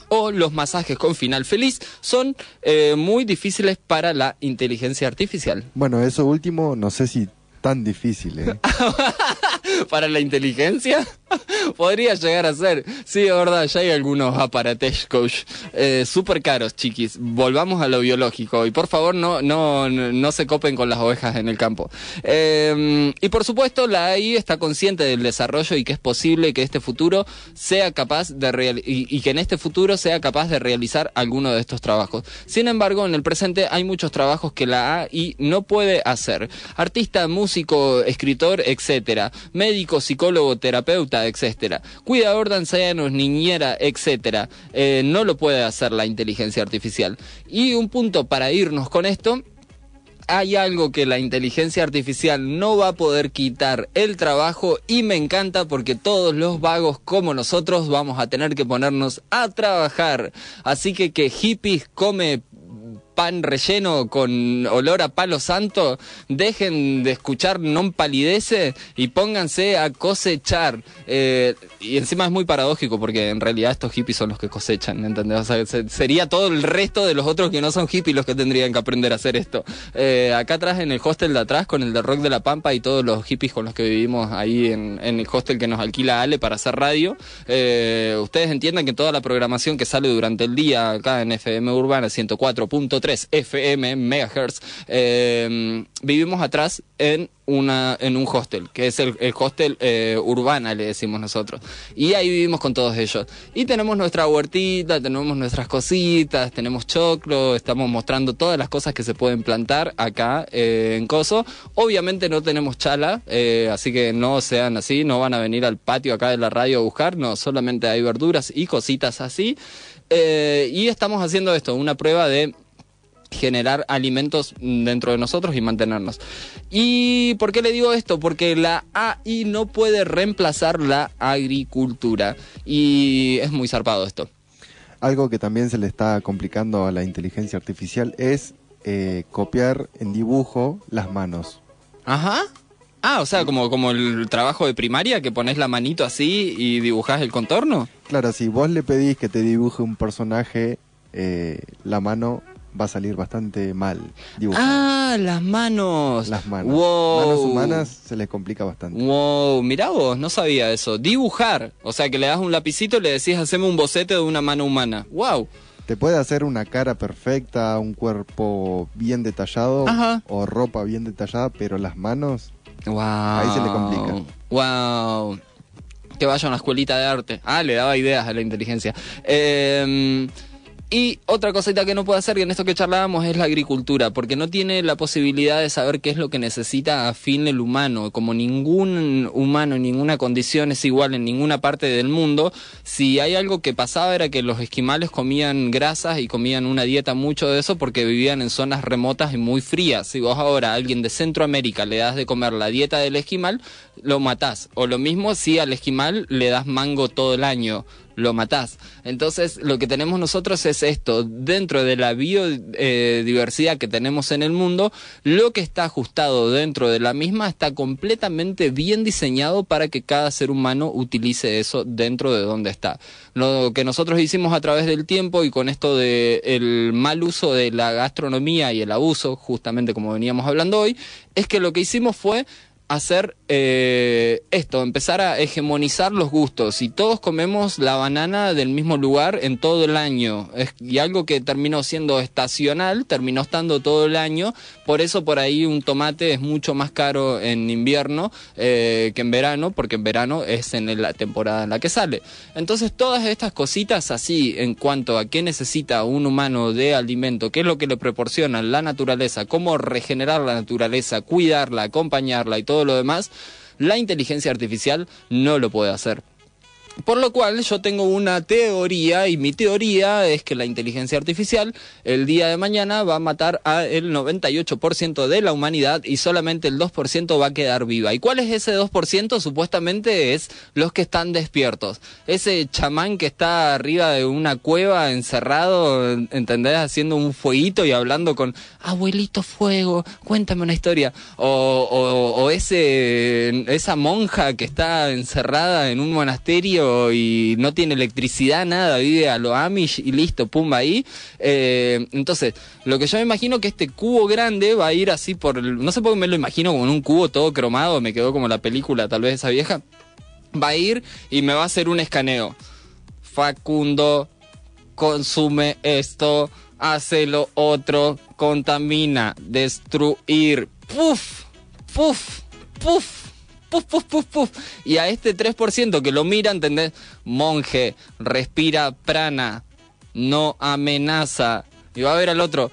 o los masajes con final feliz son eh, muy difíciles para la inteligencia artificial. Bueno, eso último no sé si tan difícil, ¿eh? para la inteligencia podría llegar a ser. Sí, de verdad, ya hay algunos aparates coach eh, súper caros, chiquis. Volvamos a lo biológico y por favor no, no, no se copen con las ovejas en el campo. Eh, y por supuesto, la AI está consciente del desarrollo y que es posible que este futuro sea capaz de real y, y que en este futuro sea capaz de realizar alguno de estos trabajos. Sin embargo, en el presente hay muchos trabajos que la AI no puede hacer. Artista, músico, escritor, etcétera. Médico, psicólogo, terapeuta, etcétera. Cuidador de ancianos, niñera, etcétera. Eh, no lo puede hacer la inteligencia artificial. Y un punto para irnos con esto hay algo que la inteligencia artificial no va a poder quitar el trabajo y me encanta porque todos los vagos como nosotros vamos a tener que ponernos a trabajar. Así que que hippies come pan relleno con olor a palo santo, dejen de escuchar non palidece y pónganse a cosechar. Eh, y encima es muy paradójico porque en realidad estos hippies son los que cosechan, ¿entendés? O sea, se- sería todo el resto de los otros que no son hippies los que tendrían que aprender a hacer esto. Eh, acá atrás en el hostel de atrás con el de Rock de la Pampa y todos los hippies con los que vivimos ahí en, en el hostel que nos alquila Ale para hacer radio, eh, ustedes entiendan que toda la programación que sale durante el día acá en FM Urbana 104.3 FM megahertz eh, vivimos atrás en una en un hostel que es el, el hostel eh, urbana le decimos nosotros. Y ahí vivimos con todos ellos. Y tenemos nuestra huertita tenemos nuestras cositas tenemos choclo estamos mostrando todas las cosas que se pueden plantar acá eh, en Coso. Obviamente no tenemos chala eh, así que no sean así no van a venir al patio acá de la radio a buscar no solamente hay verduras y cositas así. Y estamos haciendo esto una prueba de generar alimentos dentro de nosotros y mantenernos. ¿Y por qué le digo esto? Porque la AI no puede reemplazar la agricultura. Y es muy zarpado esto. Algo que también se le está complicando a la inteligencia artificial es eh, copiar en dibujo las manos. Ajá. Ah, o sea, como, como el trabajo de primaria, que pones la manito así y dibujás el contorno. Claro, si vos le pedís que te dibuje un personaje, eh, la mano va a salir bastante mal. Ah, las manos. Las manos. Wow. Manos humanas se les complica bastante. Wow, mirá vos, no sabía eso. Dibujar. O sea, que le das un lapicito y le decís, haceme un boceto de una mano humana. Wow. Te puede hacer una cara perfecta, un cuerpo bien detallado Ajá. o ropa bien detallada, pero las manos Wow. ahí se le complica. Wow. Que vaya a una escuelita de arte. Ah, le daba ideas a la inteligencia. Eh, y otra cosita que no puede hacer, y en esto que charlábamos, es la agricultura, porque no tiene la posibilidad de saber qué es lo que necesita a fin el humano. Como ningún humano en ninguna condición es igual en ninguna parte del mundo, si hay algo que pasaba era que los esquimales comían grasas y comían una dieta mucho de eso porque vivían en zonas remotas y muy frías. Si vos ahora a alguien de Centroamérica le das de comer la dieta del esquimal, lo matás. O lo mismo si al esquimal le das mango todo el año lo matás. Entonces, lo que tenemos nosotros es esto, dentro de la biodiversidad que tenemos en el mundo, lo que está ajustado dentro de la misma está completamente bien diseñado para que cada ser humano utilice eso dentro de donde está. Lo que nosotros hicimos a través del tiempo y con esto de el mal uso de la gastronomía y el abuso, justamente como veníamos hablando hoy, es que lo que hicimos fue hacer eh, esto, empezar a hegemonizar los gustos. Y todos comemos la banana del mismo lugar en todo el año. Y algo que terminó siendo estacional, terminó estando todo el año. Por eso por ahí un tomate es mucho más caro en invierno eh, que en verano, porque en verano es en la temporada en la que sale. Entonces todas estas cositas así en cuanto a qué necesita un humano de alimento, qué es lo que le proporciona la naturaleza, cómo regenerar la naturaleza, cuidarla, acompañarla y todo lo demás, la inteligencia artificial no lo puede hacer. Por lo cual yo tengo una teoría y mi teoría es que la inteligencia artificial el día de mañana va a matar al 98% de la humanidad y solamente el 2% va a quedar viva. ¿Y cuál es ese 2%? Supuestamente es los que están despiertos. Ese chamán que está arriba de una cueva encerrado, ¿entendés? Haciendo un fueguito y hablando con abuelito fuego, cuéntame una historia. O, o- ese, esa monja que está encerrada en un monasterio y no tiene electricidad, nada, vive a lo Amish y listo, pumba ahí. Eh, entonces, lo que yo me imagino que este cubo grande va a ir así por el, no sé por qué me lo imagino como un cubo todo cromado, me quedó como la película tal vez esa vieja. Va a ir y me va a hacer un escaneo. Facundo consume esto, hace lo otro, contamina, destruir. ¡Puf! ¡Puf! ¡Puf! Puf, puf, puf, puf. Y a este 3% que lo mira, ¿entendés? Monje, respira prana, no amenaza. Y va a ver al otro,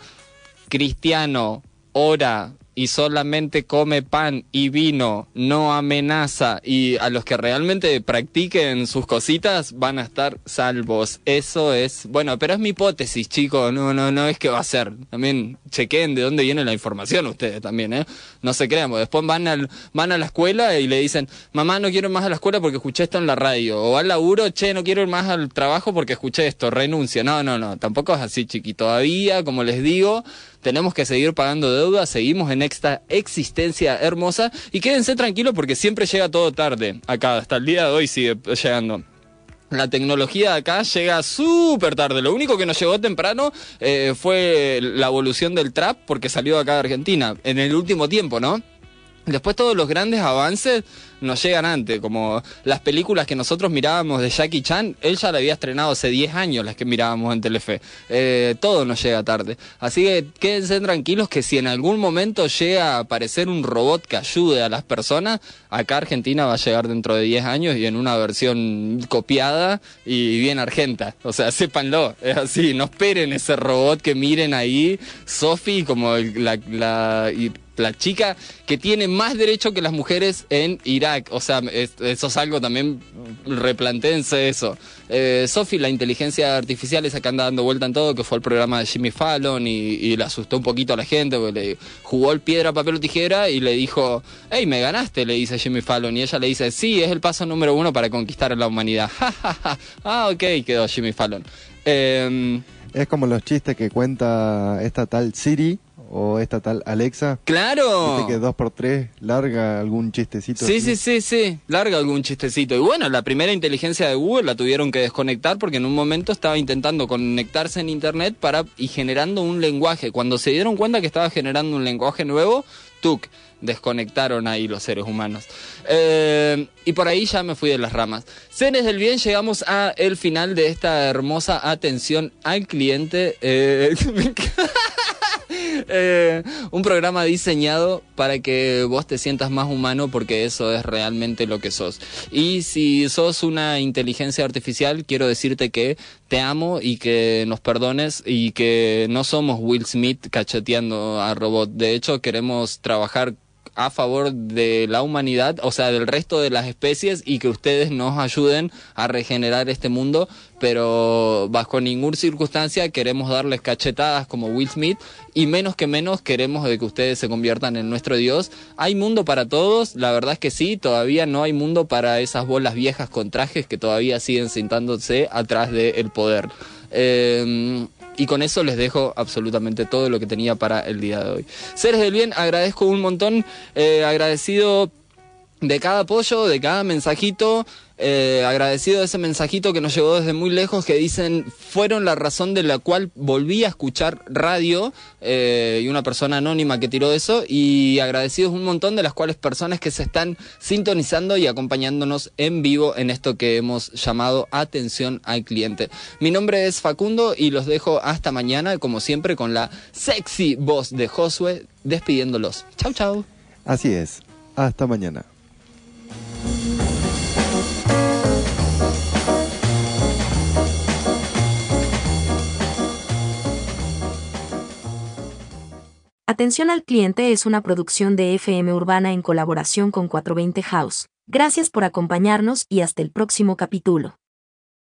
cristiano, ora y solamente come pan y vino, no amenaza. Y a los que realmente practiquen sus cositas van a estar salvos. Eso es, bueno, pero es mi hipótesis, chicos. No, no, no es que va a ser. También chequen de dónde viene la información ustedes también, ¿eh? No se crean, después van, al, van a la escuela y le dicen, mamá, no quiero ir más a la escuela porque escuché esto en la radio. O al laburo, che, no quiero ir más al trabajo porque escuché esto, renuncia. No, no, no, tampoco es así, chiqui. Todavía, como les digo, tenemos que seguir pagando deudas, seguimos en esta existencia hermosa y quédense tranquilos porque siempre llega todo tarde. Acá, hasta el día de hoy sigue llegando. La tecnología acá llega súper tarde. Lo único que nos llegó temprano eh, fue la evolución del trap porque salió acá de Argentina en el último tiempo, ¿no? Después todos los grandes avances nos llegan antes, como las películas que nosotros mirábamos de Jackie Chan, él ya la había estrenado hace 10 años las que mirábamos en Telefe. Eh, todo nos llega tarde. Así que quédense tranquilos que si en algún momento llega a aparecer un robot que ayude a las personas, acá Argentina va a llegar dentro de 10 años y en una versión copiada y bien argenta. O sea, sépanlo, es así, no esperen ese robot que miren ahí, Sophie, como la, la- y la chica que tiene más derecho que las mujeres en Irak. O sea, es- eso es algo también replantéense eso. Eh, Sophie, la inteligencia artificial esa que anda dando vuelta en todo, que fue el programa de Jimmy Fallon y, le asustó un poquito a la gente, porque le jugó el piedra, papel o tijera y le dijo, hey, me ganaste, le dice Jimmy Fallon. Y ella le dice, sí, es el paso número uno para conquistar a la humanidad. ah, ok, quedó Jimmy Fallon. Eh, Es como los chistes que cuenta esta tal Siri o esta tal Alexa. Claro. Viste que dos por tres larga algún chistecito. Sí, así. sí, sí, sí, larga algún chistecito. Y bueno, la primera inteligencia de Google la tuvieron que desconectar porque en un momento estaba intentando conectarse en Internet para y generando un lenguaje. Cuando se dieron cuenta que estaba generando un lenguaje nuevo, tuk, desconectaron ahí los seres humanos. Eh, y por ahí ya me fui de las ramas. Seres del bien, llegamos a el final de esta hermosa atención al cliente. Eh, Eh, un programa diseñado para que vos te sientas más humano porque eso es realmente lo que sos. Y si sos una inteligencia artificial, quiero decirte que te amo y que nos perdones y que no somos Will Smith cacheteando a robot. De hecho, queremos trabajar a favor de la humanidad, o sea, del resto de las especies y que ustedes nos ayuden a regenerar este mundo, pero bajo ninguna circunstancia queremos darles cachetadas como Will Smith y menos que menos queremos de que ustedes se conviertan en nuestro Dios. ¿Hay mundo para todos? La verdad es que sí, todavía no hay mundo para esas bolas viejas con trajes que todavía siguen sentándose atrás del poder. Eh, y con eso les dejo absolutamente todo lo que tenía para el día de hoy. Seres del bien, agradezco un montón, eh, agradecido de cada apoyo, de cada mensajito, eh, agradecido de ese mensajito que nos llegó desde muy lejos que dicen fueron la razón de la cual volví a escuchar radio eh, y una persona anónima que tiró eso y agradecidos un montón de las cuales personas que se están sintonizando y acompañándonos en vivo en esto que hemos llamado atención al cliente. Mi nombre es Facundo y los dejo hasta mañana como siempre con la sexy voz de Josué despidiéndolos. Chau chau. Así es. Hasta mañana. Atención al cliente es una producción de FM Urbana en colaboración con 420 House. Gracias por acompañarnos y hasta el próximo capítulo.